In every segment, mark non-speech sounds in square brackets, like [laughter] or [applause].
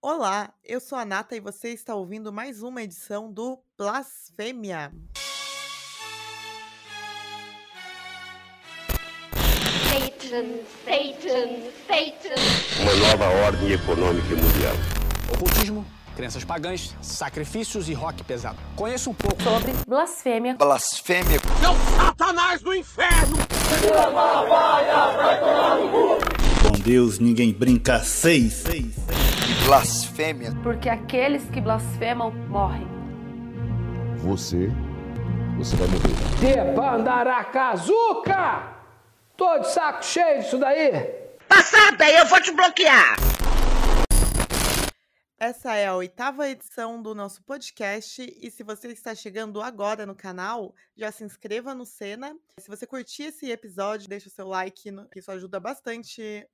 Olá, eu sou a Nata e você está ouvindo mais uma edição do Blasfêmia. Satan, Satan, Satan. Uma nova ordem econômica mundial. Ocultismo, crenças pagãs, sacrifícios e rock pesado. Conheço um pouco. sobre blasfêmia. Blasfêmia. Com Deus ninguém brinca seis. Blasfêmia. Porque aqueles que blasfemam morrem. Você, você vai morrer. Debandaracazuca! Tô de saco cheio disso daí! Passada, eu vou te bloquear. Essa é a oitava edição do nosso podcast e se você está chegando agora no canal, já se inscreva no Sena. Se você curtir esse episódio, deixa o seu like, que isso ajuda bastante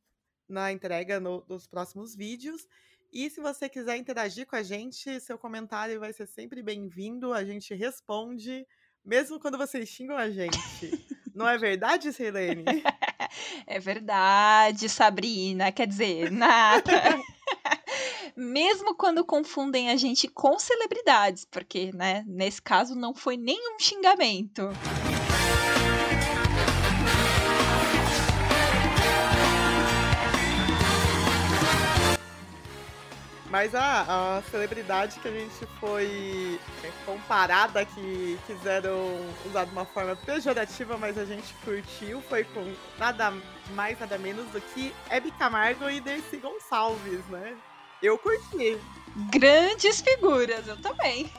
na entrega no- dos próximos vídeos. E se você quiser interagir com a gente, seu comentário vai ser sempre bem-vindo. A gente responde, mesmo quando vocês xingam a gente. Não é verdade, Silene? [laughs] É verdade, Sabrina, quer dizer, nada. [laughs] Mesmo quando confundem a gente com celebridades, porque, né, nesse caso não foi nenhum xingamento. Mas a, a celebridade que a gente foi é, comparada, que quiseram usar de uma forma pejorativa, mas a gente curtiu, foi com nada mais, nada menos do que Hebe Camargo e Dercy Gonçalves, né? Eu curti. Grandes figuras, eu também.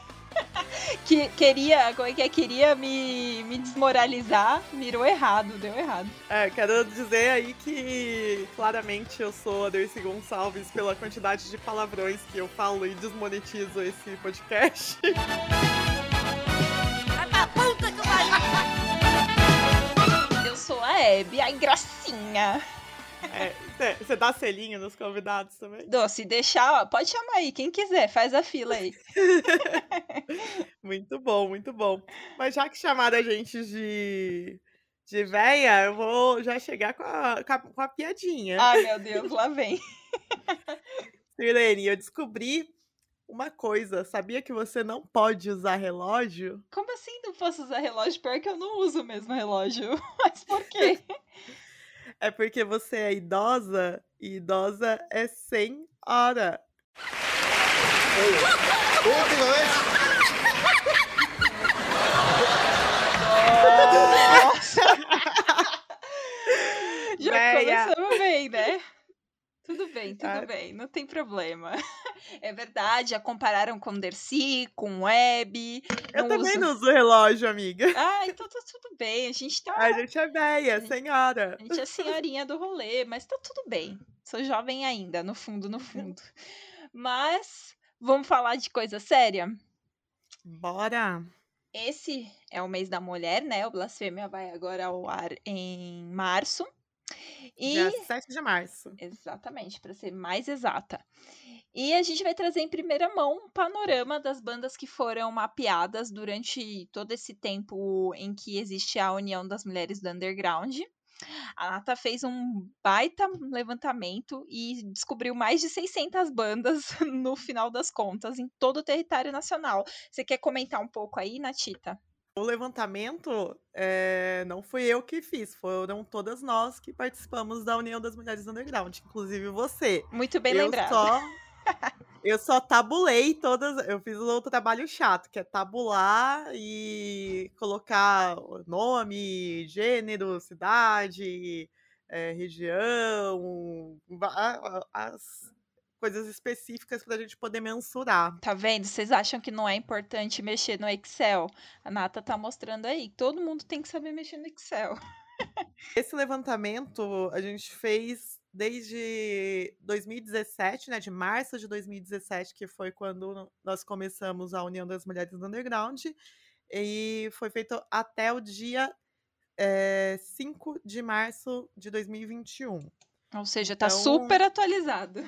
Que queria, como é que é? Queria me, me desmoralizar, mirou errado, deu errado. É, quero dizer aí que claramente eu sou a Dercy Gonçalves pela quantidade de palavrões que eu falo e desmonetizo esse podcast. Eu sou a Hebe, a gracinha. Você dá selinho nos convidados também? Dô, se deixar, ó, pode chamar aí, quem quiser, faz a fila aí. [laughs] Muito bom, muito bom. Mas já que chamaram a gente de, de véia, eu vou já chegar com a, com a, com a piadinha. Ai, meu Deus, lá vem. [laughs] Sirlene, eu descobri uma coisa. Sabia que você não pode usar relógio? Como assim não posso usar relógio? Pior que eu não uso mesmo relógio. [laughs] Mas por quê? É porque você é idosa e idosa é sem hora. Nossa! [laughs] Já Véia. começamos bem, né? Tudo bem, tudo Ah. bem, não tem problema. [laughs] É verdade, já compararam com Dercy, com Web. Eu também uso- não uso relógio, amiga. Ah, então tá tudo bem. A gente tá. A gente é véia, sem hora. A gente é senhorinha do rolê, mas tá tudo bem. Sou jovem ainda, no fundo, no fundo. Mas vamos falar de coisa séria? Bora. Esse é o mês da mulher, né? O Blasfêmia vai agora ao ar em março. E Dia 7 de março. Exatamente, para ser mais exata. E a gente vai trazer em primeira mão um panorama das bandas que foram mapeadas durante todo esse tempo em que existe a União das Mulheres do Underground. A Nata fez um baita levantamento e descobriu mais de 600 bandas [laughs] no final das contas, em todo o território nacional. Você quer comentar um pouco aí, Natita? O levantamento eh, não fui eu que fiz, foram todas nós que participamos da União das Mulheres Underground, inclusive você. Muito bem eu lembrado. Só, [laughs] eu só tabulei todas. Eu fiz o outro trabalho chato, que é tabular e colocar nome, gênero, cidade, eh, região, as coisas específicas para a gente poder mensurar. Tá vendo? Vocês acham que não é importante mexer no Excel? A Nata tá mostrando aí. Todo mundo tem que saber mexer no Excel. [laughs] Esse levantamento a gente fez desde 2017, né, de março de 2017, que foi quando nós começamos a União das Mulheres do Underground, e foi feito até o dia eh, 5 de março de 2021. Ou seja, tá Então- super atualizado.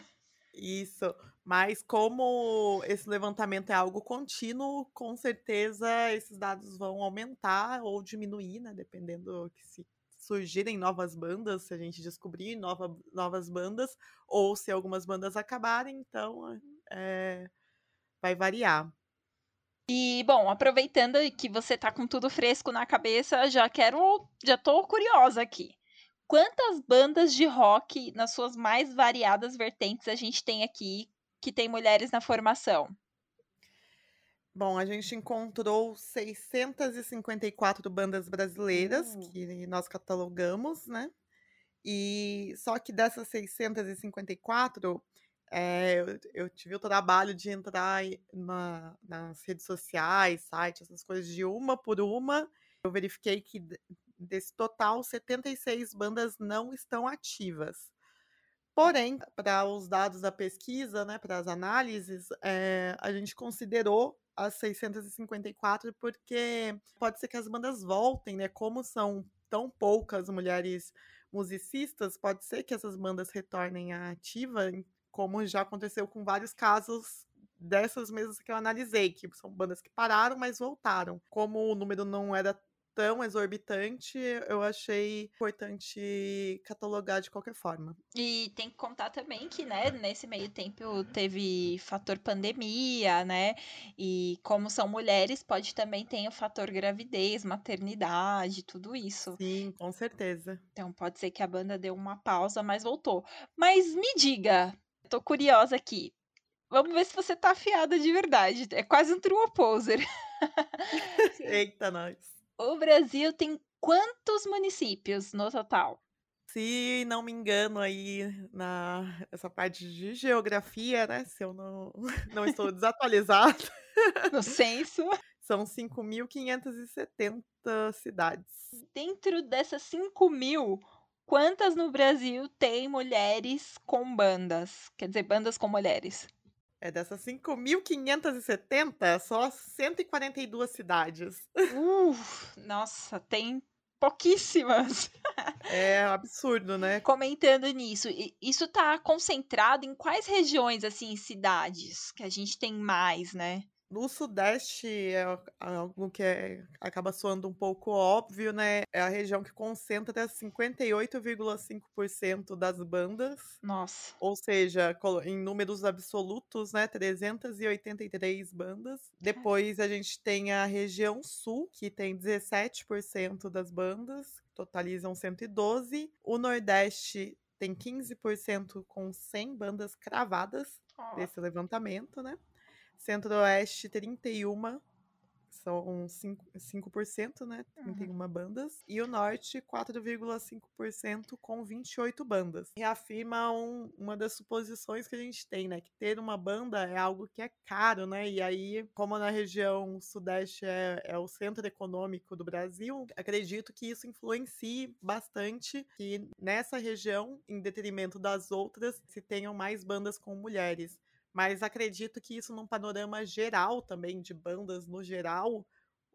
Isso. Mas como esse levantamento é algo contínuo, com certeza esses dados vão aumentar ou diminuir, né? Dependendo que se surgirem novas bandas, se a gente descobrir nova, novas bandas, ou se algumas bandas acabarem, então é, vai variar. E, bom, aproveitando que você tá com tudo fresco na cabeça, já quero. Já tô curiosa aqui. Quantas bandas de rock, nas suas mais variadas vertentes, a gente tem aqui que tem mulheres na formação? Bom, a gente encontrou 654 bandas brasileiras Uh. que nós catalogamos, né? E só que dessas 654, eh, eu, eu tive o trabalho de entrar na- nas redes sociais, sites, essas coisas de uma por uma. Eu verifiquei que desse total, 76 bandas não estão ativas. Porém, para os dados da pesquisa, né, para as análises, eh, a gente considerou as 654 porque pode ser que as bandas voltem, né? Como são tão poucas mulheres musicistas, pode ser que essas bandas retornem à ativa, como já aconteceu com vários casos dessas mesmas que eu analisei, que são bandas que pararam, mas voltaram. Como o número não era tão exorbitante, eu achei importante catalogar de qualquer forma. E tem que contar também que, né, nesse meio tempo teve fator pandemia, né? E como são mulheres, pode também ter o fator gravidez, maternidade, tudo isso. Sim, com certeza. Então pode ser que a banda deu uma pausa, mas voltou. Mas me diga, eu tô curiosa aqui. Vamos ver se você tá afiada de verdade. É quase um true poser. [laughs] Eita, nós. O Brasil tem quantos municípios no total? Se não me engano aí na essa parte de geografia, né, se eu não [laughs] não estou desatualizada, No censo. [laughs] são 5.570 cidades. Dentro dessas 5 mil, quantas no Brasil tem mulheres com bandas? Quer dizer, bandas com mulheres. É dessas 5.570, só 142 cidades. Uh, nossa, tem pouquíssimas. É absurdo, né? Comentando nisso, isso tá concentrado em quais regiões, assim, cidades que a gente tem mais, né? No Sudeste é a- algo que é- acaba soando um pouco óbvio, né? É a região que concentra 58,5% das bandas. Nossa. Ou seja, em números absolutos, né, 383 bandas. Depois a gente tem a região sul, que tem 17% das bandas, totalizam 112. O Nordeste tem 15% com 100 bandas cravadas desse levantamento, né? Centro-Oeste, 31, são 5%, 5% né? 31 bandas. E o Norte, 4,5% com 28 bandas. Reafirma um- uma das suposições que a gente tem, né? Que ter uma banda é algo que é caro, né? E aí, como na região Sudeste é, é o centro econômico do Brasil, acredito que isso influencie bastante que nessa região, em detrimento das outras, se tenham mais bandas com mulheres. Mas acredito que isso num panorama geral também, de bandas no geral,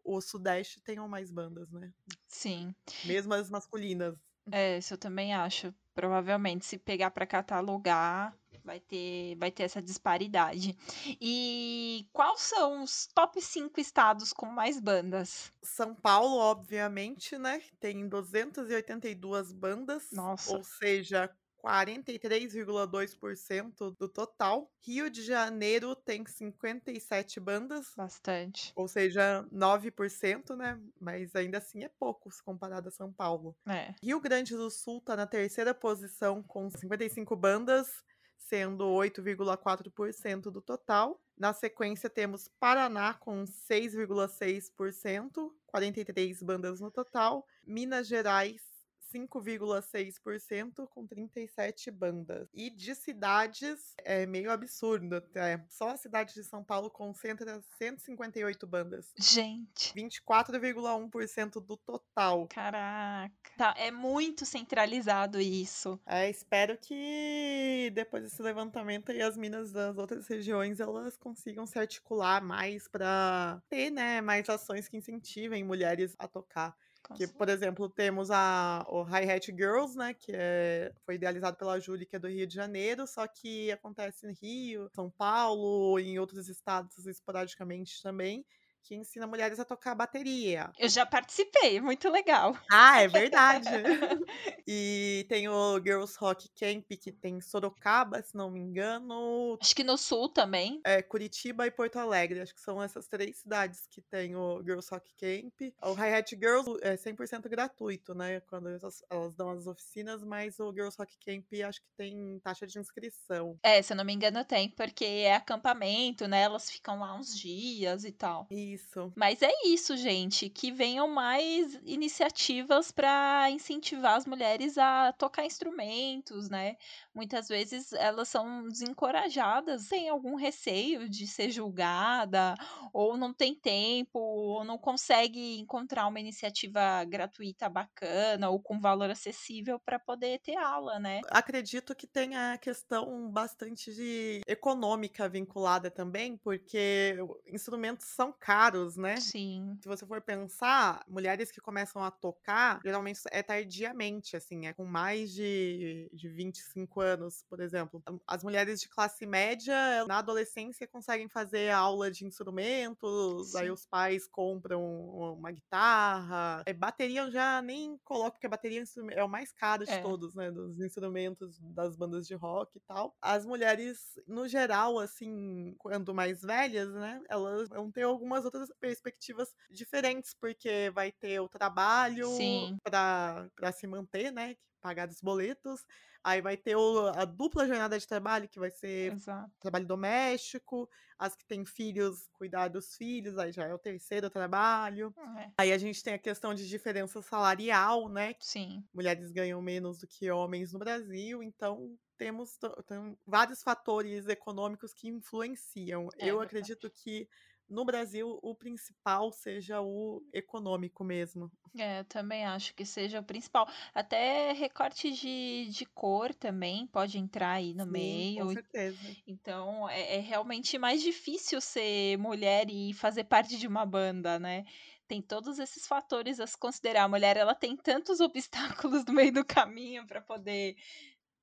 o Sudeste tenham mais bandas, né? sim. Mesmo as masculinas. É, isso eu também acho. Provavelmente, se pegar para catalogar, vai ter, vai ter essa disparidade. E quais são os top 5 estados com mais bandas? São Paulo, obviamente, né? Tem 282 bandas. Nossa. Ou seja, 43,2% do total. Rio de Janeiro tem 57 bandas. Bastante. Ou seja, 9%, né? Mas ainda assim é pouco se comparado a São Paulo. É. Rio Grande do Sul está na terceira posição com 55 bandas, sendo 8,4% do total. Na sequência temos Paraná com 6,6%, 43 bandas no total. Minas Gerais 5,6% com 37 bandas. E de cidades é meio absurdo, é, só a cidade de São Paulo concentra 158 bandas. Gente. 24,1% do total. Caraca. Tá, é muito centralizado isso. É, espero que depois desse levantamento aí as minas das outras regiões elas consigam se articular mais para ter, né, mais ações que incentivem mulheres a tocar. Que, por exemplo, temos a, o Hi Hat Girls, né? Que é, foi idealizado pela Júlia, que é do Rio de Janeiro, só que acontece em Rio, São Paulo, em outros estados esporadicamente também. Que ensina mulheres a tocar bateria. Eu já participei, muito legal. Ah, é verdade. [laughs] e tem o Girls Rock Camp, que tem Sorocaba, se não me engano. Acho que no sul também. É, Curitiba e Porto Alegre. Acho que são essas três cidades que tem o Girls Rock Camp. O Hi-Hat Girls é 100% gratuito, né? Quando elas, elas dão as oficinas, mas o Girls Rock Camp acho que tem taxa de inscrição. É, se eu não me engano, tem, porque é acampamento, né? Elas ficam lá uns dias e tal. Isso. Mas é isso, gente. Que venham mais iniciativas para incentivar as mulheres a tocar instrumentos, né? Muitas vezes elas são desencorajadas, têm algum receio de ser julgada, ou não tem tempo, ou não consegue encontrar uma iniciativa gratuita bacana ou com valor acessível para poder ter aula, né? Acredito que tenha a questão bastante de econômica vinculada também, porque instrumentos são caros, né? Sim. Se você for pensar, mulheres que começam a tocar, geralmente é tardiamente, assim, é com mais de, de 25 anos, por exemplo. As mulheres de classe média, na adolescência, conseguem fazer aula de instrumentos, Sim. aí os pais compram uma guitarra. É, bateria eu já nem coloco, porque a bateria é é o mais caro de É. todos, né? Dos instrumentos das bandas de rock e tal. As mulheres, no geral, assim, quando mais velhas, né? Elas vão ter algumas outras perspectivas diferentes, porque vai ter o trabalho para se manter, né? Pagar os boletos. Aí vai ter o- a dupla jornada de trabalho, que vai ser Exato. trabalho doméstico, as que têm filhos, cuidar dos filhos, aí já é o terceiro trabalho. É, Aí a gente tem a questão de diferença salarial, né? sim. Mulheres ganham menos do que homens no Brasil, então temos tem vários fatores econômicos que influenciam. É Eu verdade. acredito que no Brasil o principal seja o econômico mesmo. É, eu também acho que seja o principal. Até recorte de, de cor também pode entrar aí no Sim, meio. com certeza. Então, é, é realmente mais difícil ser mulher e fazer parte de uma banda, né? Tem todos esses fatores a se considerar. A mulher, ela tem tantos [laughs] obstáculos no meio do caminho para poder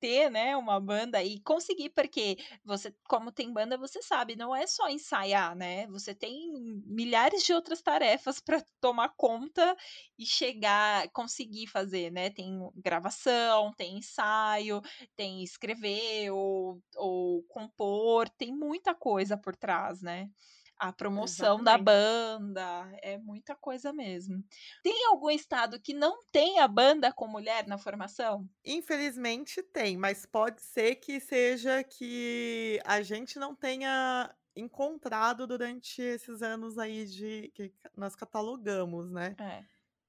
ter, né, uma banda e conseguir, porque você, como tem banda, você sabe, não é só ensaiar, né? Você tem milhares de outras tarefas para tomar conta e chegar, conseguir fazer, né? Tem gravação, tem ensaio, tem escrever ou, ou compor, tem muita coisa por trás, né? A promoção da Exatamente. banda, é muita coisa mesmo. Tem algum estado que não tenha banda com mulher na formação? Infelizmente tem, mas pode ser que seja que a gente não tenha encontrado durante esses anos aí de que nós catalogamos, né? É.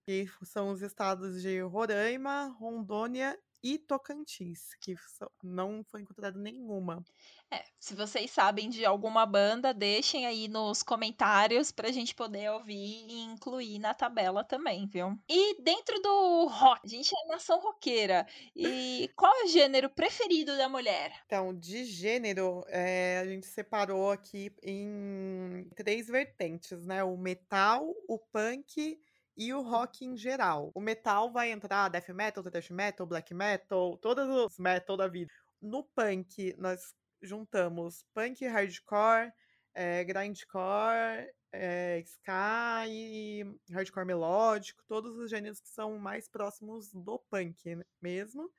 Que são os estados de Roraima, Rondônia e Tocantins, que não foi encontrado nenhuma. É, se vocês sabem de alguma banda, deixem aí nos comentários pra gente poder ouvir e incluir na tabela também, viu? E dentro do rock, a gente é nação roqueira. E [laughs] qual é o gênero preferido da mulher? Então, de gênero, eh, a gente separou aqui em três vertentes, né? O metal, o punk e o rock em geral. O metal vai entrar death metal, thrash metal, black metal, todos os metal da vida. No punk, nós juntamos punk hardcore, eh, grindcore, eh, ska e hardcore melódico, todos os gêneros que são mais próximos do punk mesmo.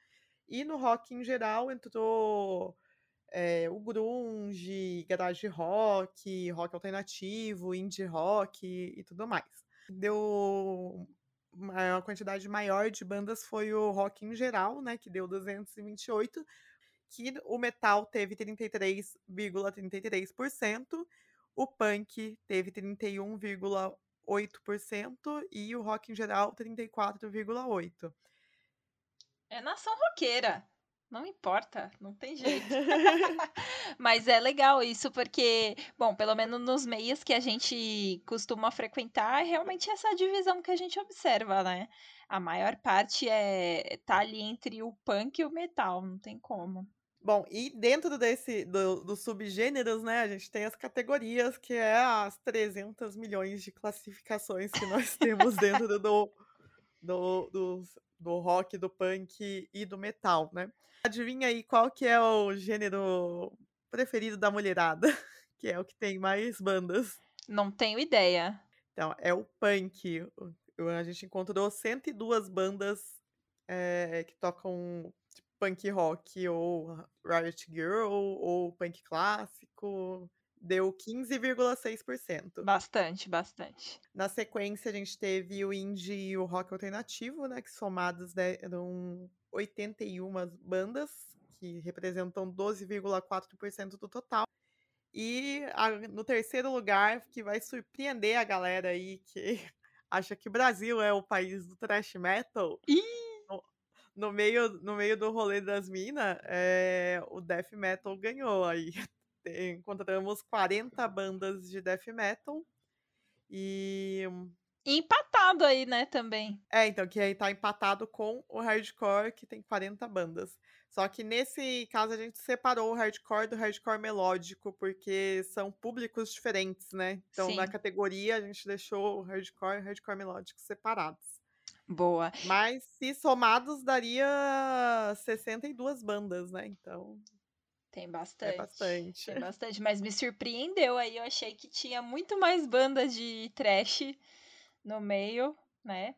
E no rock em geral entrou eh, o grunge, garage rock, rock alternativo, indie rock e tudo mais. Deu uma quantidade maior de bandas foi o rock em geral, né, que deu 228, que o metal teve 33,33%, o punk teve 31,8% e o rock em geral 34,8%. É nação roqueira. Não importa, não tem jeito. [laughs] [laughs] Mas é legal isso, porque, bom, pelo menos nos meios que a gente costuma frequentar, é realmente essa divisão que a gente observa, né? A maior parte é tá ali entre o punk e o metal, não tem como. Bom, e dentro desse do, dos subgêneros, né, a gente tem as categorias, que é as 300 milhões de classificações que nós temos dentro do, do, do, do rock, do punk e do metal, né? Adivinha aí qual que é o gênero preferido da mulherada, [laughs] que é o que tem mais bandas. Não tenho ideia. Então, é o punk. A gente encontrou 102 bandas eh, que tocam tipo, punk rock, ou Riot Girl, ou punk clássico. Deu 15,6%. Bastante, bastante. Na sequência, a gente teve o indie e o rock alternativo, né? Que somados deram 81 bandas, que representam 12,4% do total. E a- no terceiro lugar, que vai surpreender a galera aí que [laughs] acha que o Brasil é o país do thrash metal. No, no meio, no meio do rolê das minas, o death metal ganhou aí. [laughs] Encontramos 40 bandas de death metal. E. Empatado aí, né, também. É, então, que aí tá empatado com o hardcore, que tem 40 bandas. Só que nesse caso a gente separou o hardcore do hardcore melódico, porque são públicos diferentes, né? Então, na Sim. categoria, a gente deixou o hardcore e o hardcore melódico separados. Boa. Mas, se somados, daria 62 bandas, né? Então, Tem é bastante. bastante. Tem bastante, mas me surpreendeu aí. Eu achei que tinha muito mais bandas de trash no meio, né?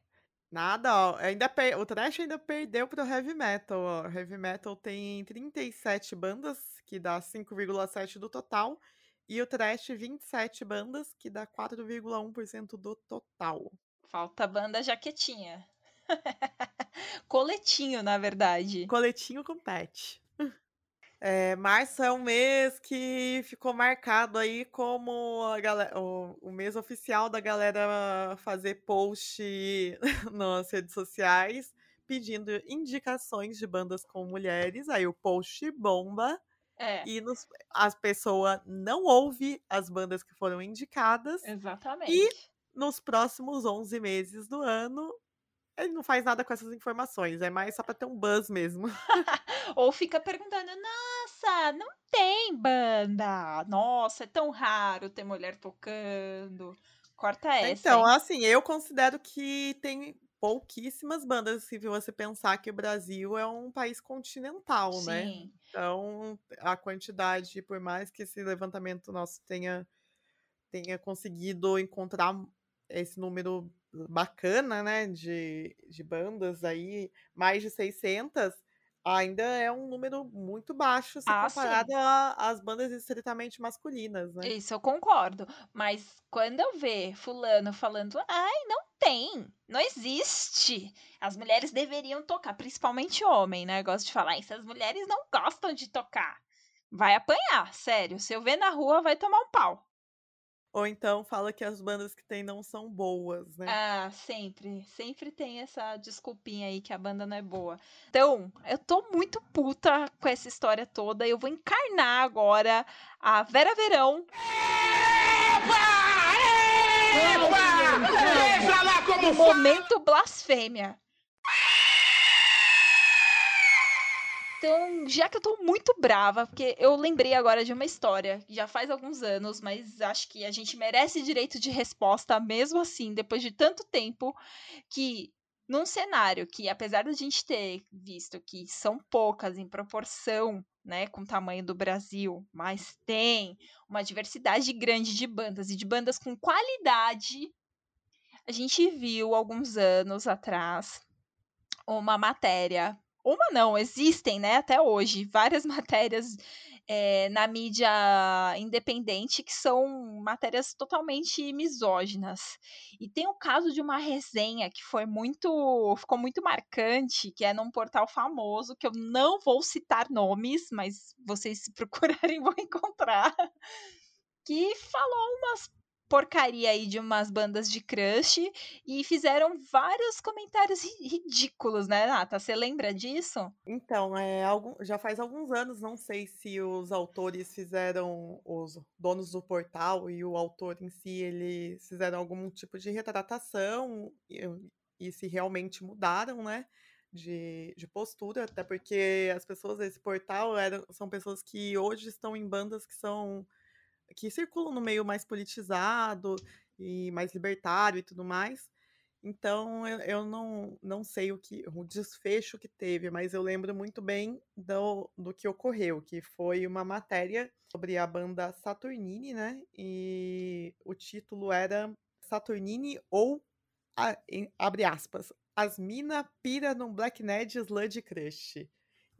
Nada, ó. Ainda per- O Thrash ainda perdeu pro Heavy Metal, ó. Heavy Metal tem 37 bandas, que dá 5,7% do total. E o Thrash, 27 bandas, que dá 4,1% do total. Falta banda jaquetinha. [laughs] Coletinho, na verdade. Coletinho com pet. É, março é um mês que ficou marcado aí como a galera, o, o mês oficial da galera fazer post [laughs] nas redes sociais pedindo indicações de bandas com mulheres. Aí o post bomba É, e nos, as pessoas não ouvem as bandas que foram indicadas. exatamente. Nos próximos 11 meses do ano, ele não faz nada com essas informações. É mais só pra ter um buzz mesmo. [laughs] Ou fica perguntando, nossa, não tem banda. Nossa, é tão raro ter mulher tocando. Corta essa, Então, hein? assim, eu considero que tem pouquíssimas bandas, se você pensar que o Brasil é um país continental, né? Sim. Então, a quantidade, por mais que esse levantamento nosso tenha, tenha conseguido encontrar esse número bacana, né, de, de bandas aí, mais de 600, ainda é um número muito baixo se Ah, comparado às bandas estritamente masculinas, né? Isso eu concordo. Mas quando eu ver fulano falando, ai, não tem, não existe. As mulheres deveriam tocar, principalmente homem, né? Eu gosto de falar, essas mulheres não gostam de tocar. Vai apanhar, sério. Se eu ver na rua, vai tomar um pau. Ou então fala que as bandas que tem não são boas, né? Ah, sempre. Sempre tem essa desculpinha aí que a banda não é boa. Então, eu tô muito puta com essa história toda. Eu vou encarnar agora a Vera Verão. Veja lá como Momento blasfêmia. Então, já que eu tô muito brava, porque eu lembrei agora de uma história, já faz alguns anos, mas acho que a gente merece direito de resposta mesmo assim, depois de tanto tempo, que num cenário que, apesar da gente ter visto que são poucas em proporção, né, com o tamanho do Brasil, mas tem uma diversidade grande de bandas e de bandas com qualidade, a gente viu alguns anos atrás uma matéria uma não, existem, né, até hoje, várias [laughs] matérias eh, na mídia independente que são matérias totalmente misóginas. E tem o caso de uma resenha que foi muito, ficou muito marcante, que é num portal famoso, que eu não vou citar nomes, mas vocês se [laughs] procurarem vão encontrar, que falou umas porcaria aí de umas bandas de crush e fizeram vários comentários ri- ridículos, né, Nata? Você lembra disso? Então, é, algum- já faz alguns anos, não sei se os autores fizeram, os donos do portal e o autor em si, eles fizeram algum tipo de retratação e, e se realmente mudaram, né, de, de postura, até porque as pessoas desse portal eram, são pessoas que hoje estão em bandas que são que circulam no meio mais politizado e mais libertário e tudo mais. Então eu, eu não, não sei o que o desfecho que teve, mas eu lembro muito bem do, do que ocorreu, que foi uma matéria sobre a banda Saturnine, né? E o título era Saturnine ou a- em- abre aspas, as mina pira num Black Ned Sludge Crush.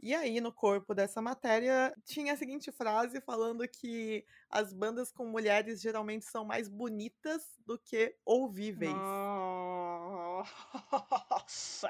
E aí, no corpo dessa matéria, tinha a seguinte frase falando que as bandas com mulheres geralmente são mais bonitas do que ouvíveis. Nossa!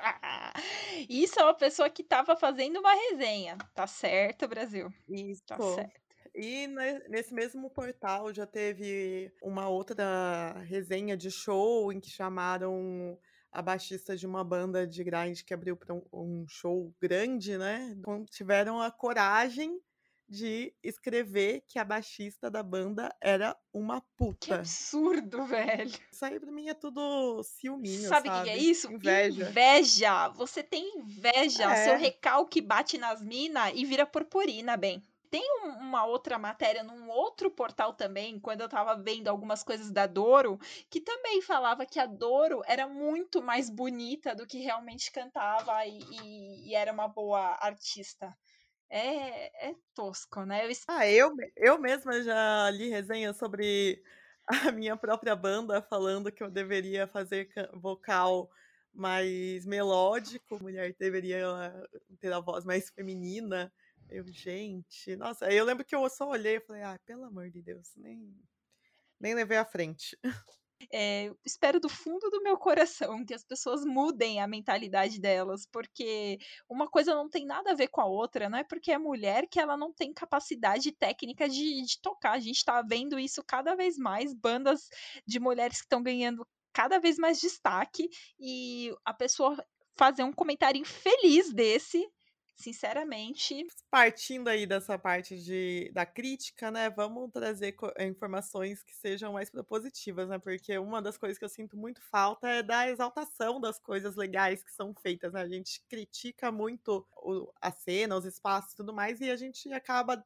Isso é uma pessoa que tava fazendo uma resenha. Tá certo, Brasil? Isso. Tá certo. E ne- nesse mesmo portal já teve uma outra resenha de show em que chamaram a baixista de uma banda de grind que abriu para um, show grande, né? Tiveram a coragem de escrever que a baixista da banda era uma Que puta. absurdo, velho. Isso aí pra mim é tudo ciúminho, Sabe o que que é sabe? isso? Inveja. Inveja. Você tem inveja. É. Seu recalque bate nas minas e vira purpurina, bem. Tem um- uma outra matéria num outro portal também, quando eu tava vendo algumas coisas da Doro, que também falava que a Doro era muito mais bonita do que realmente cantava e, e- e era uma boa artista. É, é tosco, né? Eu Ah, eu, eu mesma já li resenha sobre [laughs] a minha própria banda, falando que eu deveria fazer ca- vocal mais melódico, mulher deveria ter a voz mais feminina. Eu, gente, nossa, eu lembro que eu só olhei e falei, ah, pelo amor de Deus, nem, nem levei à frente. é, espero do fundo do meu coração que as pessoas mudem a mentalidade delas, porque uma coisa não tem nada a ver com a outra, não é porque é mulher que ela não tem capacidade técnica de, de tocar. A gente tá vendo isso cada vez mais, bandas de mulheres que estão ganhando cada vez mais destaque, e a pessoa fazer um comentário infeliz desse, sinceramente, Partindo aí dessa parte de, da crítica, né, vamos trazer eh, informações que sejam mais propositivas, né, porque uma das coisas que eu sinto muito falta é da exaltação das coisas legais que são feitas, né, a gente critica muito o- a cena, os espaços e tudo mais, e a gente acaba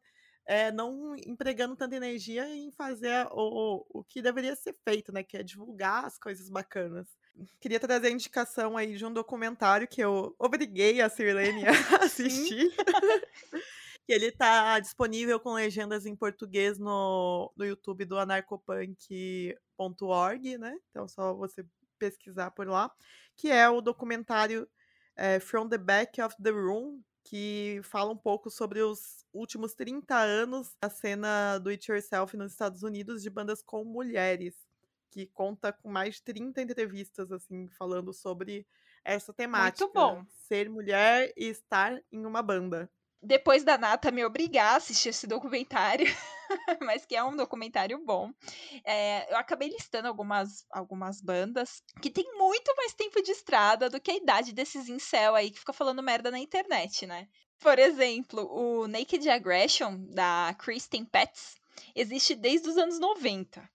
eh, não empregando tanta energia em fazer o, o que deveria ser feito, né, que é divulgar as coisas bacanas. Queria trazer a indicação aí de um documentário que eu obriguei a Sirlene a [laughs] assistir. [laughs] que ele tá disponível com legendas em português no, no YouTube do anarcopunk.org, né? Então é só você pesquisar por lá. Que é o documentário eh, From the Back of the Room, que fala um pouco sobre os últimos 30 anos da cena do It Yourself nos Estados Unidos de bandas com mulheres que conta com mais de 30 entrevistas, assim, falando sobre essa temática. bom. Ser mulher e estar em uma banda. depois da Nata me obrigar a assistir esse documentário, [laughs] mas que é um documentário bom, é, eu acabei listando algumas, algumas bandas que tem muito mais tempo de estrada do que a idade desses incel aí que fica falando merda na internet, né? Por exemplo, o Naked Aggression, da Kristen Petz, existe desde os anos 90.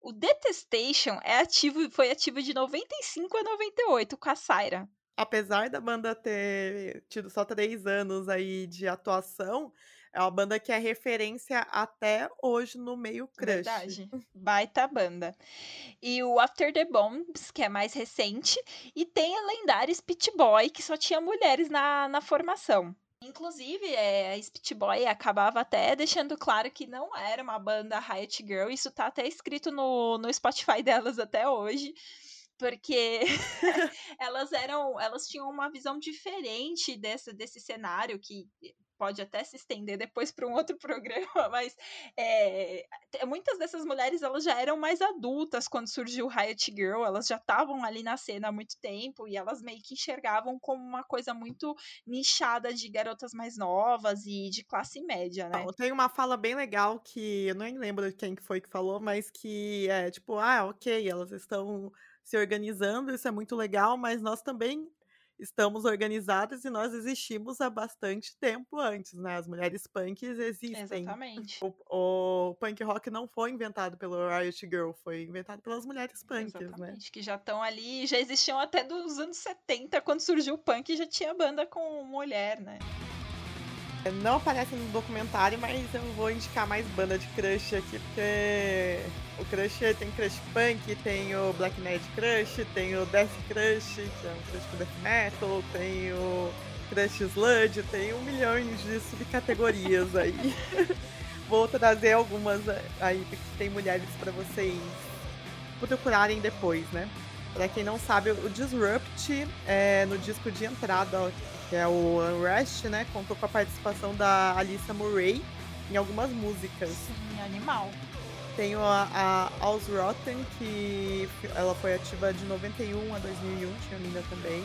O Detestation é ativo, foi ativo de 95 a 98 com a Syra. Apesar da banda ter tido só três anos aí de atuação, é uma banda que é referência até hoje no meio crush. Verdade. Baita banda. E o After the Bombs, que é mais recente, e tem a lendária Spit Boy, que só tinha mulheres na, na formação. Inclusive, é, a Spit Boy acabava até deixando claro que não era uma banda Riot Girl. Isso tá até escrito no, no Spotify [laughs] delas até hoje. Porque [laughs] elas eram. Elas tinham uma visão diferente desse, desse cenário que pode até se estender depois para um outro [laughs] programa, mas é, te- muitas dessas mulheres elas já eram mais adultas quando surgiu o Riot Girl, elas já estavam ali na cena há muito tempo e elas meio que enxergavam como uma coisa muito nichada de garotas mais novas e de classe média, né? Não, Tem uma fala bem legal que eu nem lembro de quem que foi que falou, mas que é tipo, ah, ok, elas estão se organizando, isso é muito legal, mas nós também estamos organizadas e nós existimos há bastante tempo antes, né? As mulheres punks existem. Exatamente. O, o punk rock não foi inventado pelo Riot Girl, foi inventado pelas mulheres punks, né? Exatamente, que já estão ali, já existiam até dos anos 70, quando surgiu o punk, já tinha banda com mulher, né? Não aparece no documentário, mas eu vou indicar mais banda de crush aqui, porque o crush tem crush punk, tem o Black Nerd Crush, tem o Death Crush, que é um crush com death metal, tem o crush sludge, tem um milhão de subcategorias aí. [laughs] vou trazer algumas aí, porque tem mulheres para vocês procurarem depois, né? Pra quem não sabe, o Disrupt é no disco de entrada, que é o Unrest, né? Contou com a participação da Alissa Murray em algumas músicas. Sim, animal. Tem a, a Rotten, que ela foi ativa de 91 a 2001, tinha linda também.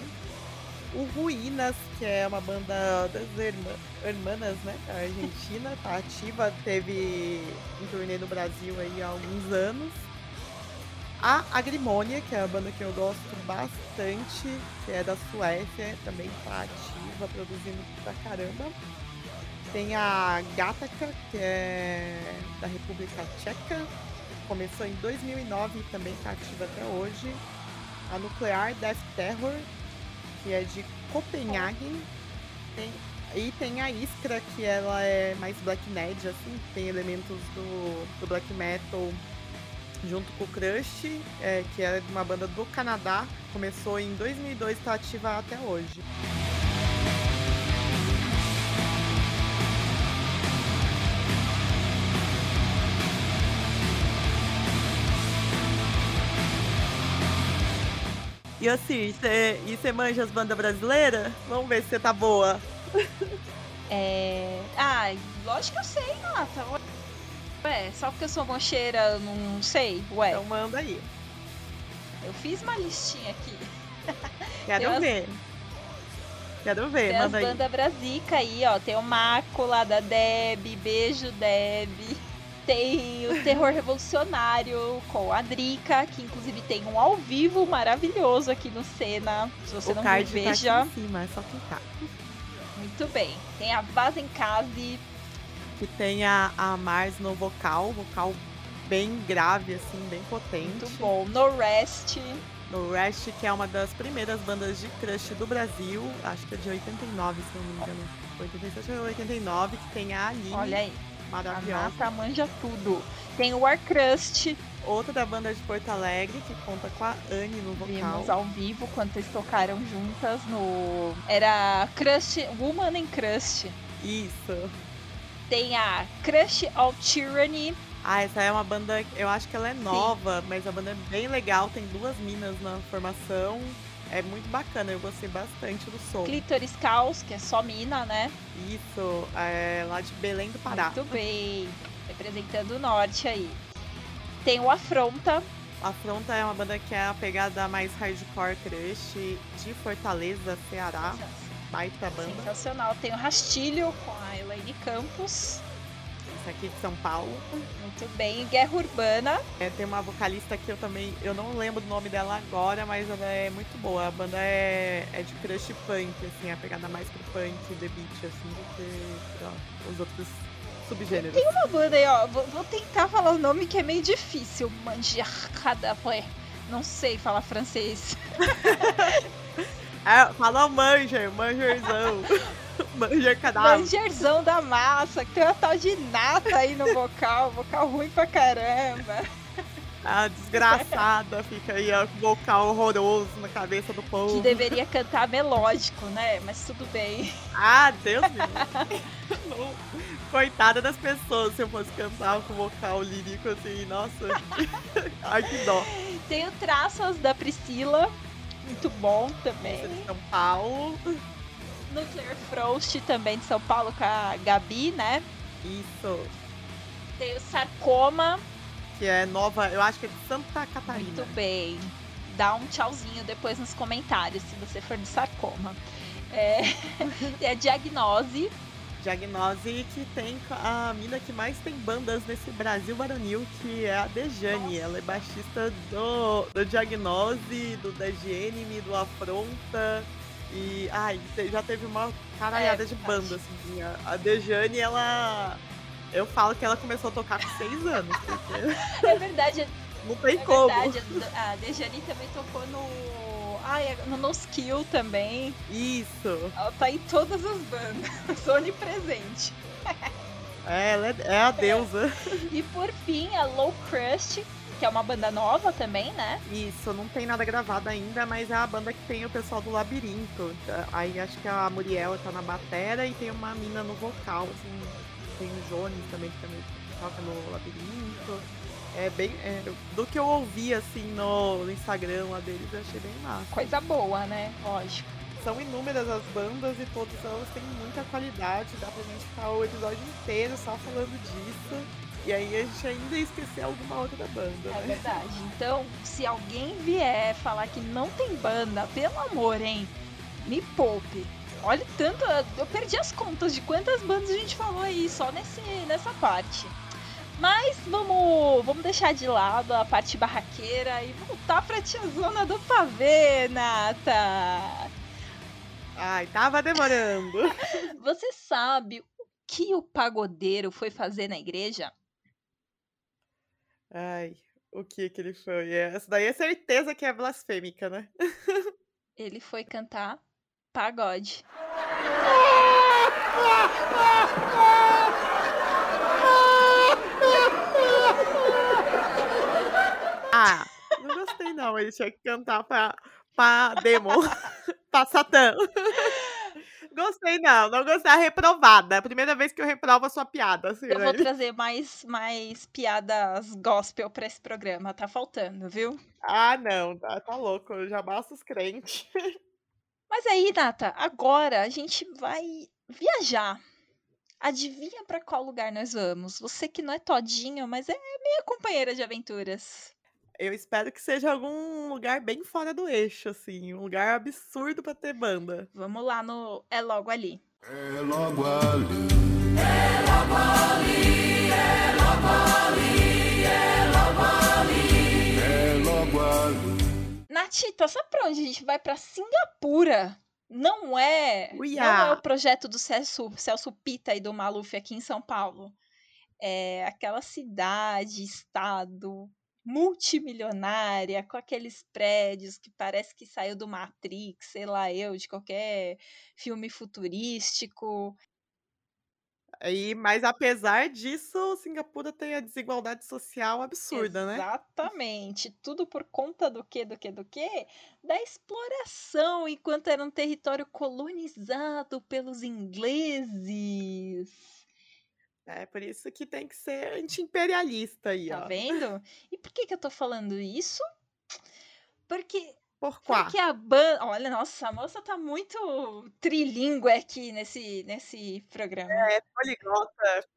O Ruínas, que é uma banda das irmã, irmãs, né? A Argentina, tá ativa, teve um turnê no Brasil aí há alguns anos. A Agrimônia, que é a banda que eu gosto bastante, que é da Suécia, também tá ativa, produzindo pra caramba. Tem a Gataca, que é da República Tcheca, começou em 2009 e também tá ativa até hoje. A Nuclear Death Terror, que é de Copenhagen. Tem, e tem a Iskra, que ela é mais black nerd, assim, tem elementos do, do black metal junto com o Crush, é, que é uma banda do Canadá. Começou em 2002 e está ativa até hoje. E assim, você manja as bandas brasileiras? Vamos ver se você tá boa. É. Ah, lógico que eu sei, Nata. Ué, só porque eu sou mocheira, não sei. Ué. Então manda aí. Eu fiz uma listinha aqui. Quero ver. Quero ver, Tem as manda aí. bandas brasica aí, ó. Tem o Mácula da Deb, Beijo Deb. Tem o Terror Revolucionário com a Drica, que inclusive tem um ao vivo maravilhoso aqui no Cena. Se você o não card viu, tá veja. aqui em cima, é só clicar. Muito bem. Tem a Vazencase, Que tem a, a Mars no vocal, vocal bem grave, assim, bem potente. muito bom. No Rest, No Rest, que é uma das primeiras bandas de crush do Brasil, acho que é de 89, se não me engano. 87 ou 89, que tem a Aline, olha aí. A maravilhosa. Nata manja tudo. Tem o Warcrust, Outra da banda de Porto Alegre, que conta com a Anne no vocal. vimos ao vivo quando eles tocaram juntas no. Era Crust, Woman in Crust. Isso. Tem a Crush of Tyranny. Ah, essa é uma banda, eu acho que ela é nova, mas a banda é bem legal, tem duas minas na formação. É muito bacana, eu gostei bastante do som. Clitoris Caos, que é só mina, né? Isso, é lá de Belém do Pará. Muito bem. Representando o norte aí. Tem o Afronta. Afronta é uma banda que é a pegada mais hardcore crush de Fortaleza, Ceará. Baita banda. Sensacional. Tem o Rastilho com a Elaine Campos. Aqui de São Paulo. Muito bem. Guerra Urbana. É, tem uma vocalista que eu também, eu não lembro do nome dela agora, mas ela é muito boa. A banda é, é de crush punk, assim, a pegada mais pro punk, the beat, assim, do que pra os outros subgêneros. Tem uma banda aí, ó. Vou, vou tentar falar o nome que é meio difícil. Manjarcadafé. Não sei falar francês. [laughs] É, fala Manger, Mangerzão. [laughs] [laughs] Manger cadáver. Manjerzão da massa, que tem uma tal de nata aí no vocal, vocal ruim pra caramba. A [laughs] desgraçada fica aí, ó, com vocal horroroso na cabeça do povo. Que deveria cantar melódico, né? Mas tudo bem. Ah, Deus me livre. Não. [laughs] Coitada das pessoas se eu fosse cantar com vocal lírico assim, nossa. Ai, que dó. Tem o Traças da Priscila, muito bom também. São Paulo. Nuclear Frost também de São Paulo com a Gabi, né? Isso. Tem o Sarcoma, Que é nova, eu acho que é de Santa Catarina. muito bem. Dá um tchauzinho depois nos comentários se você for de Sarcoma. É, tem [laughs] a Diagnose, Diagnose que tem a mina que mais tem bandas nesse Brasil varonil, que é a Dejane. Ela é baixista do, do Diagnose, do DGNM, do Afronta. E ai, já teve uma caralhada É, de bandas. Assim. A, a Dejane, ela. Eu falo que ela começou a tocar com seis anos, porque é verdade, [laughs] não tem é como. verdade. A Dejani também tocou no Ai, é no No Skill também. Isso. Ela tá em todas as bandas. [laughs] Onipresente. É, ela é, é a deusa. E por fim, a Low Crust, que é uma banda nova também, né? Isso, não tem nada gravado ainda, mas é a banda que tem o pessoal do Labirinto. Aí acho que a Muriel tá na batera e tem uma mina no vocal, assim. Tem o Jones também, que também toca no Labirinto. É bem. é, do que eu ouvi, assim, no, no Instagram lá deles, eu achei bem massa. Coisa boa, né? Lógico. São inúmeras as bandas e todas elas têm muita qualidade. Dá pra gente ficar o episódio inteiro só falando disso. E aí a gente ainda ia esquecer alguma outra banda. É né? verdade. Então, se alguém vier falar que não tem banda, pelo amor, hein? Me poupe. Olha tanto. Eu perdi as contas de quantas bandas a gente falou aí, só nesse, nessa parte. Mas vamos, vamos deixar de lado a parte barraqueira e voltar pra tiazona do pavê, Nata. Ai, tava demorando. Você sabe o que o pagodeiro foi fazer na igreja? Ai, o que que ele foi? É, Essa daí é certeza que é blasfêmica, né? [laughs] Ele foi cantar pagode. Ah, não gostei não. Ele tinha que cantar pra, pra demo, [laughs] pra Satã. Gostei não, não gostei. A reprovada. É a primeira vez que eu reprovo a sua piada. Assim, Eu né? vou trazer mais, mais piadas gospel pra esse programa. Tá faltando, viu? Ah, não, tá, tá louco. Já basta os crentes. [laughs] Mas aí, Nata, agora a gente vai viajar. Adivinha pra qual lugar nós vamos? Você que não é todinho, mas é minha companheira de aventuras. Eu espero que seja algum lugar bem fora do eixo, assim. Um lugar absurdo pra ter banda. Vamos lá no É Logo Ali. É logo ali. É logo ali. Natita, sabe pra onde a gente vai? Pra Singapura. Não é, não é Uiá. o projeto do Celso, Celso Pita e do Maluf aqui em São Paulo. É aquela cidade, estado multimilionária, com aqueles prédios que parece que saiu do Matrix, sei lá eu, de qualquer filme futurístico. E, mas apesar disso, Singapura tem a desigualdade social absurda, né? Exatamente. Tudo por conta do que, do que, do que? Da exploração, enquanto era um território colonizado pelos ingleses. É por isso que tem que ser anti-imperialista aí, Tá ó. vendo? E por que, que eu tô falando isso? Porque, Por quá? porque a banda. Olha, nossa, a moça tá muito trilingüe aqui nesse, nesse programa. É, poliglota,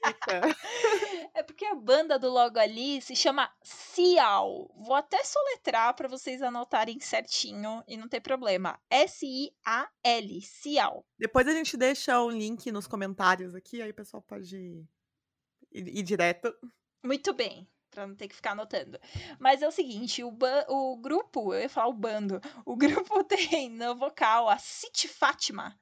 troglodita. [laughs] É porque a banda do logo ali se chama Cial. Vou até soletrar para vocês anotarem certinho e não ter problema. S-I-A-L, Cial. Depois a gente deixa o link nos comentários aqui, aí o pessoal pode ir, ir direto. Muito bem, para não ter que ficar anotando. Mas é o seguinte, o, o grupo, eu ia falar o bando, o grupo [laughs] tem no vocal a City Fátima,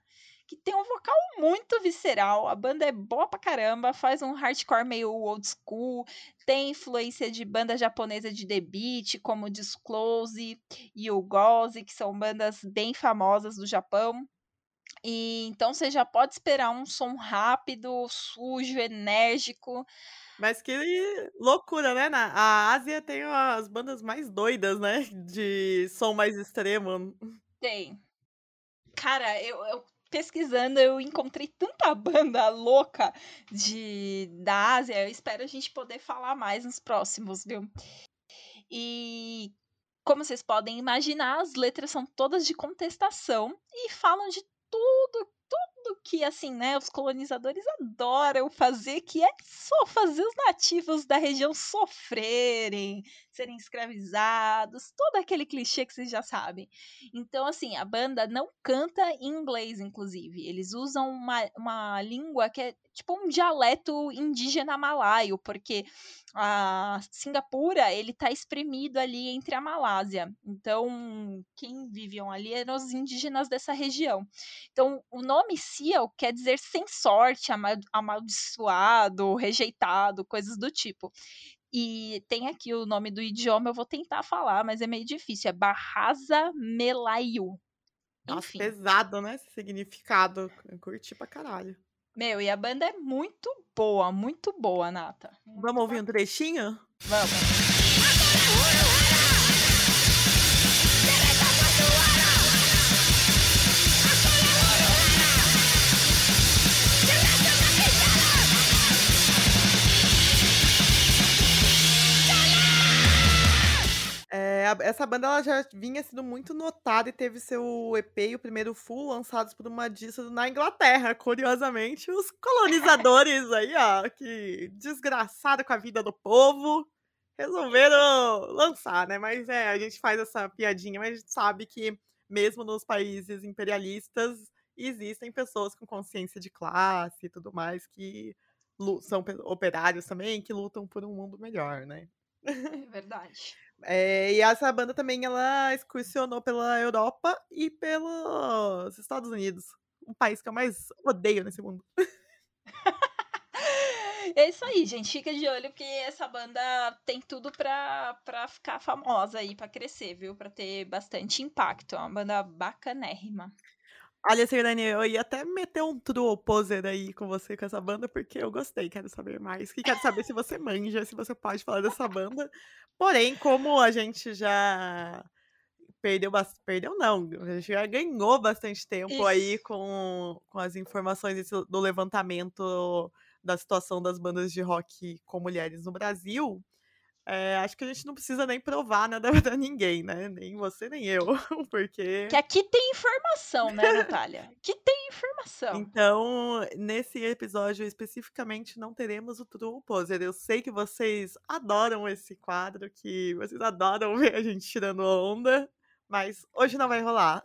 que tem um vocal muito visceral. A banda é boa pra caramba, faz um hardcore meio old school, tem influência de banda japonesa de Beat, como Disclose e o Gozi, que são bandas bem famosas do Japão. E então você já pode esperar um som rápido, sujo, enérgico. Mas que loucura, né? Na, a Ásia tem as bandas mais doidas, né? De som mais extremo. Tem. Cara, eu, eu pesquisando, eu encontrei tanta banda louca de da Ásia. Eu espero a gente poder falar mais nos próximos, viu? E como vocês podem imaginar, as letras são todas de contestação e falam de tudo, tudo que assim, né, os colonizadores adoram fazer, que é só fazer os nativos da região sofrerem, serem escravizados, todo aquele clichê que vocês já sabem. Então, assim, a banda não canta em inglês, inclusive. Eles usam uma, uma língua que é tipo um dialeto indígena malaio, porque a Singapura ele tá espremido ali entre a Malásia. Então, quem viviam ali eram os indígenas dessa região. Então, o nome Seal quer dizer sem sorte, amaldiçoado, rejeitado, coisas do tipo. E tem aqui o nome do idioma, eu vou tentar falar, mas é meio difícil. É Bahasa Melayu. Nossa, pesado, né? Esse significado. Eu curti pra caralho. Meu, e a banda é muito boa, muito boa, Nata. Vamos ouvir um trechinho? Vamos. Essa banda ela já vinha sendo muito notada e teve seu EP e o primeiro full lançados por uma disso na Inglaterra, curiosamente. Os colonizadores [laughs] aí, ó, que desgraçado com a vida do povo, resolveram lançar, né? Mas é, a gente faz essa piadinha, mas a gente sabe que mesmo nos países imperialistas existem pessoas com consciência de classe e tudo mais que são operários também que lutam por um mundo melhor, né? É verdade. É, e essa banda também ela excursionou pela Europa e pelos Estados Unidos, um país que eu mais odeio nesse mundo. [laughs] É isso aí, gente. Fica de olho porque essa banda tem tudo pra, pra ficar famosa aí, pra crescer, viu? Pra ter bastante impacto. É uma banda bacanérrima. Olha, Sirene, eu ia até meter um true poser aí com você com essa banda, porque eu gostei, quero saber mais. E quero saber se você manja, se você pode falar dessa banda. Porém, como a gente já perdeu bastante. Perdeu, não. A gente já ganhou bastante tempo Isso. aí com, com as informações do levantamento da situação das bandas de rock com mulheres no Brasil. É, acho que a gente não precisa nem provar nada [laughs] pra ninguém, né? Nem você, nem eu. [laughs] Porque. Que aqui tem informação, né, Natália? Aqui tem informação. Então, nesse episódio especificamente, não teremos o True Poser. Eu sei que vocês adoram esse quadro, que vocês adoram [laughs] ver a gente tirando onda, mas hoje não vai rolar.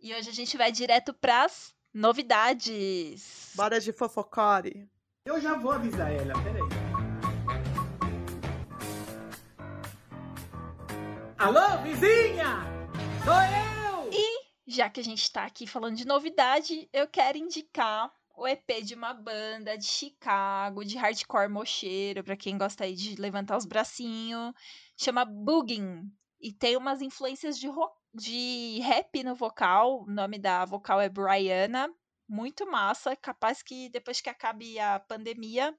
E hoje a gente vai direto pras novidades. Bora de fofocore. Eu já vou avisar ela, peraí. Alô, vizinha! Sou eu! E, já que a gente tá aqui falando de novidade, eu quero indicar o EP de uma banda de Chicago, de hardcore mocheiro, para quem gosta aí de levantar os bracinhos. Chama Boogin. E tem umas influências de, de rap no vocal. O nome da vocal é Brianna. Muito massa. Capaz que depois que acabe a pandemia,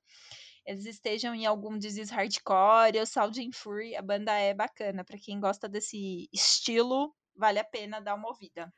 eles estejam em algum disease hardcore ou Sounding Fury, a banda é bacana. para quem gosta desse estilo, vale a pena dar uma ouvida.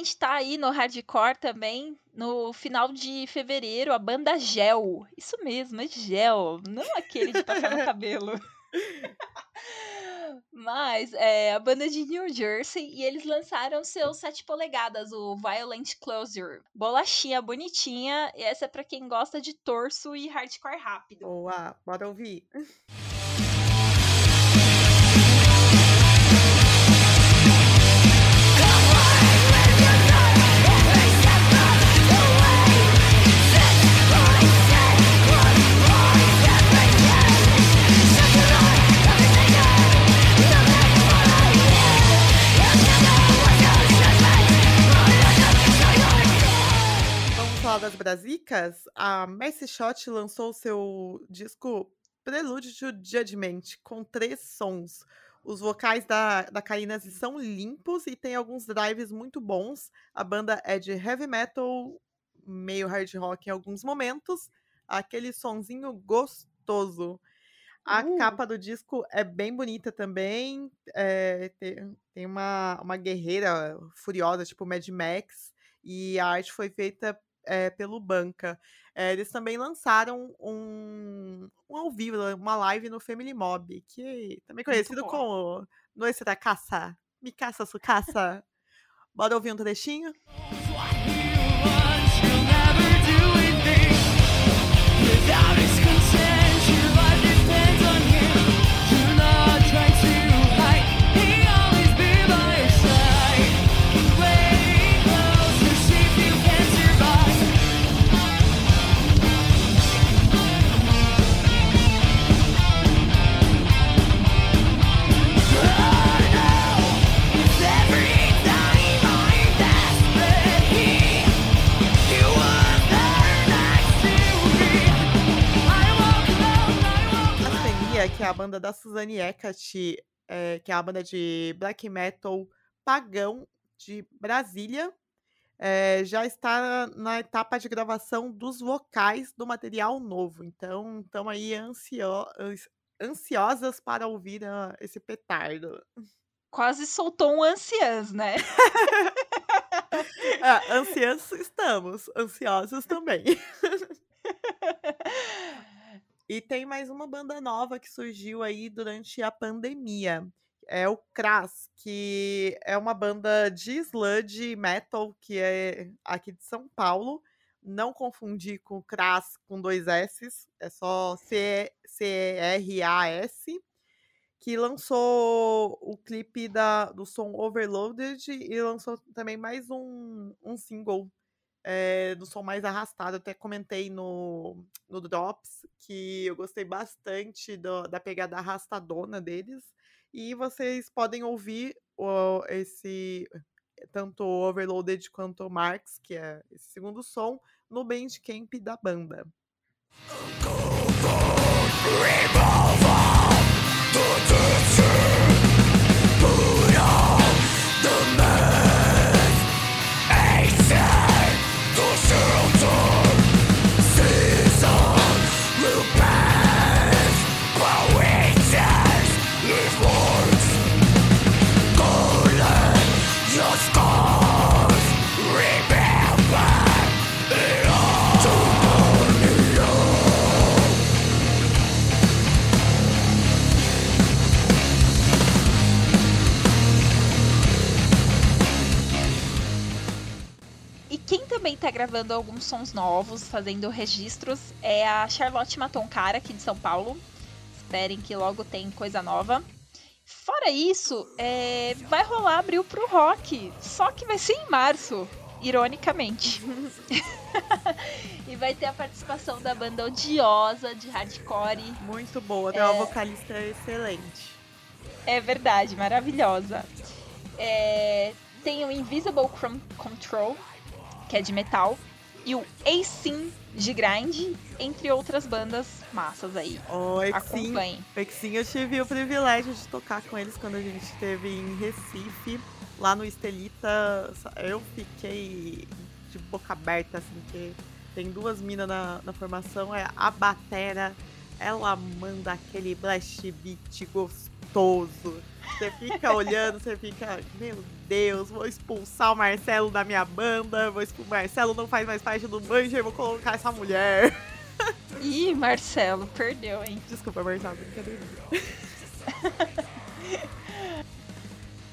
Gente tá aí no hardcore também, no final de fevereiro, a banda Gel. Isso mesmo, é Gel, não aquele de passar no [laughs] cabelo. Mas é a banda de New Jersey e eles lançaram seus 7 polegadas, o Violent Closure. Bolachinha bonitinha, e essa é para quem gosta de torso e hardcore rápido. Boa, bora ouvir. Falar das brasicas, a Messi Shot lançou seu disco Prelude to Judgment, com três sons. Os vocais da, da Karina são limpos e tem alguns drives muito bons. A banda é de heavy metal, meio hard rock em alguns momentos. Aquele sonzinho gostoso. A uh. capa do disco é bem bonita também. É, tem, tem uma, uma guerreira furiosa, tipo Mad Max. E a arte foi feita é, pelo Banca. É, eles também lançaram um, um ao vivo, uma live no Family Mob, que também conhecido como Noite da Caça. Me caça, sucaça. Bora ouvir um trechinho? Asfenia, que é a banda da Suzanne Eckert, é, que é a banda de black metal pagão de Brasília, é, já está na etapa de gravação dos vocais do material novo. Então, estamos aí ansio- ans- ansiosas para ouvir ah, esse petardo. Quase soltou um anciãs, né? [laughs] Ah, ansiosos estamos, ansiosos também. [laughs] E tem mais uma banda nova que surgiu aí durante a pandemia. É o Kras, que é uma banda de sludge metal que é aqui de São Paulo. Não confundir com Kras com dois S, é só C-R-A-S. Que lançou o clipe da, do som Overloaded e lançou também mais um, um single é, do som mais arrastado. Eu até comentei no, no Drops que eu gostei bastante do- da pegada arrastadona deles. E vocês podem ouvir o- esse tanto Overloaded quanto Marx, que é esse segundo som, no Bandcamp da banda. E também tá gravando alguns sons novos, fazendo registros, é a Charlotte Matoncara, aqui de São Paulo. Esperem que logo tem coisa nova. Fora isso, é, vai rolar abril pro rock, só que vai ser em março, ironicamente. [laughs] e vai ter a participação da banda Odiosa de hardcore. Muito boa, tem uma vocalista excelente. É verdade, maravilhosa. É, tem o Invisible Control, que é de metal, e o Acin de grind, entre outras bandas massas aí. O Exim, Exim, eu tive o privilégio de tocar com eles quando a gente esteve em Recife, lá no Estelita. Eu fiquei de boca aberta, assim, porque tem duas minas na, na formação. É a Batera, ela manda aquele blast beat gostoso. Você fica olhando, você fica, meu Deus, vou expulsar o Marcelo da minha banda, vou expulsar, o Marcelo não faz mais parte do Banger, vou colocar essa mulher. [laughs] Ih, Marcelo, perdeu, hein? Desculpa, Marcelo, brincadeira. [laughs]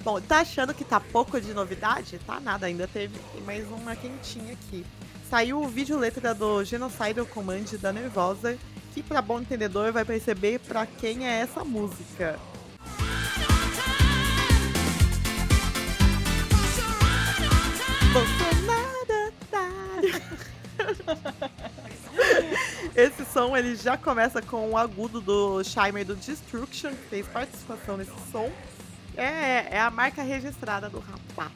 Bom, tá achando que tá pouco de novidade? Tá nada, ainda teve mais uma quentinha aqui. Saiu o vídeo letra do Genocidal Command da Nervosa, que pra bom entendedor vai perceber pra quem é essa música. Bolsonaro, otário. Esse som ele já começa com o agudo do Shimer do Destruction, que fez participação nesse som. É, é a marca registrada do rapaz.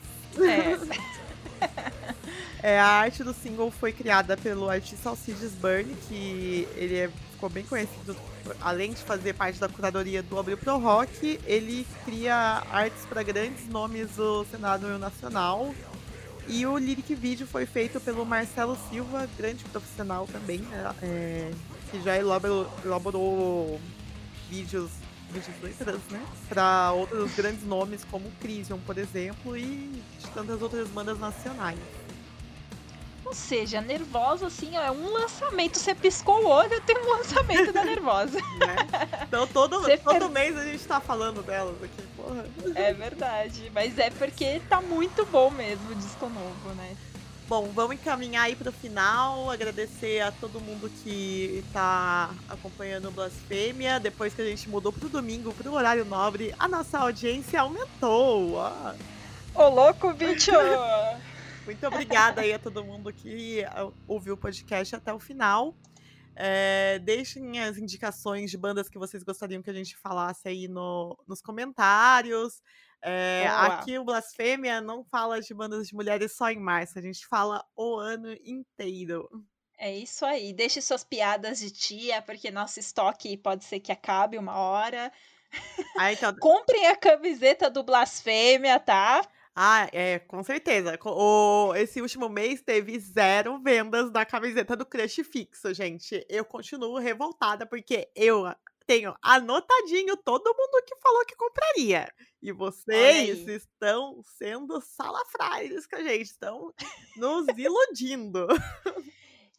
É, a arte do single foi criada pelo artista Alcides Burn, que ele é- ficou bem conhecido, além de fazer parte da curadoria do Abril Pro Rock, ele cria artes para grandes nomes do cenário nacional. E o lyric vídeo foi feito pelo Marcelo Silva, grande profissional também, né? É, que já elaborou, elaborou vídeos, vídeos letras, né? Para outros grandes nomes como Crisium, por exemplo, e de tantas outras bandas nacionais. Ou seja, Nervosa, assim, é um lançamento. Você piscou o olho, tem um lançamento da Nervosa. [laughs] Né? Então todo, Você todo per- mês a gente tá falando delas aqui, porra. É verdade. Mas é porque tá muito bom mesmo o disco novo, né? Bom, vamos encaminhar aí pro final. Agradecer a todo mundo que tá acompanhando o Blasfêmia. Depois que a gente mudou pro domingo, pro horário nobre, a nossa audiência aumentou. ó. Ô, louco, bicho! [laughs] Muito obrigada aí a todo mundo que ah, ouviu o podcast até o final. É, deixem as indicações de bandas que vocês gostariam que a gente falasse aí no, nos comentários. É, aqui o Blasfêmia não fala de bandas de mulheres só em março, a gente fala o ano inteiro. É isso aí. Deixe suas piadas de tia, porque nosso estoque pode ser que acabe uma hora. Ah, então, [laughs] Comprem a camiseta do Blasfêmia, tá? Ah, é, com certeza. O, esse último mês teve zero vendas da camiseta do Crush Fixo, gente. Eu continuo revoltada porque eu tenho anotadinho todo mundo que falou que compraria. E vocês estão sendo salafrários com a gente, estão nos iludindo.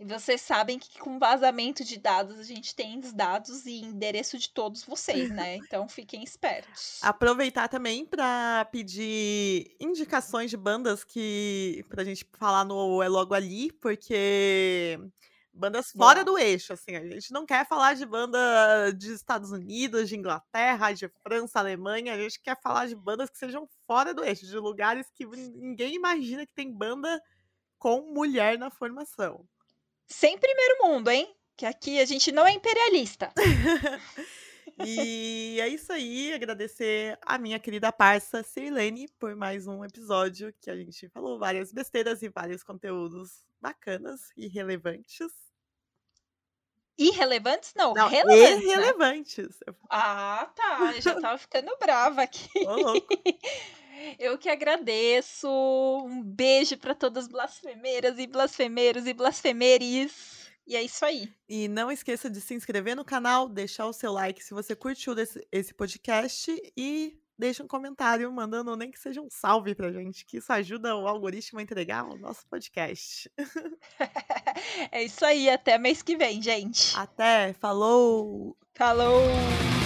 E vocês sabem que com vazamento de dados a gente tem os dados e endereço de todos vocês, né? Então fiquem espertos. [laughs] Aproveitar também para pedir indicações de bandas que pra gente falar no É Logo Ali, porque bandas fora Boa. do eixo, assim, a gente não quer falar de banda dos Estados Unidos, de Inglaterra, de França, Alemanha, a gente quer falar de bandas que sejam fora do eixo, de lugares que ninguém imagina que tem banda com mulher na formação. Sem primeiro mundo, hein? Que aqui a gente não é imperialista. [laughs] E é isso aí, agradecer a minha querida parça Sirlene por mais um episódio que a gente falou várias besteiras e vários conteúdos bacanas e relevantes. Irrelevantes? Não, Não, relevantes. né? irrelevantes. Eu- Ah, tá. Eu já tava ficando brava aqui. Ô, louco. [laughs] Eu que agradeço. Um beijo pra todas as blasfemeiras e blasfemeiros e blasfemeres. E é isso aí. E não esqueça de se inscrever no canal, deixar o seu like se você curtiu desse- esse podcast e deixa um comentário mandando nem que seja um salve pra gente, que isso ajuda o algoritmo a entregar o nosso podcast. [laughs] É isso aí. Até mês que vem, gente. Até, falou! Falou!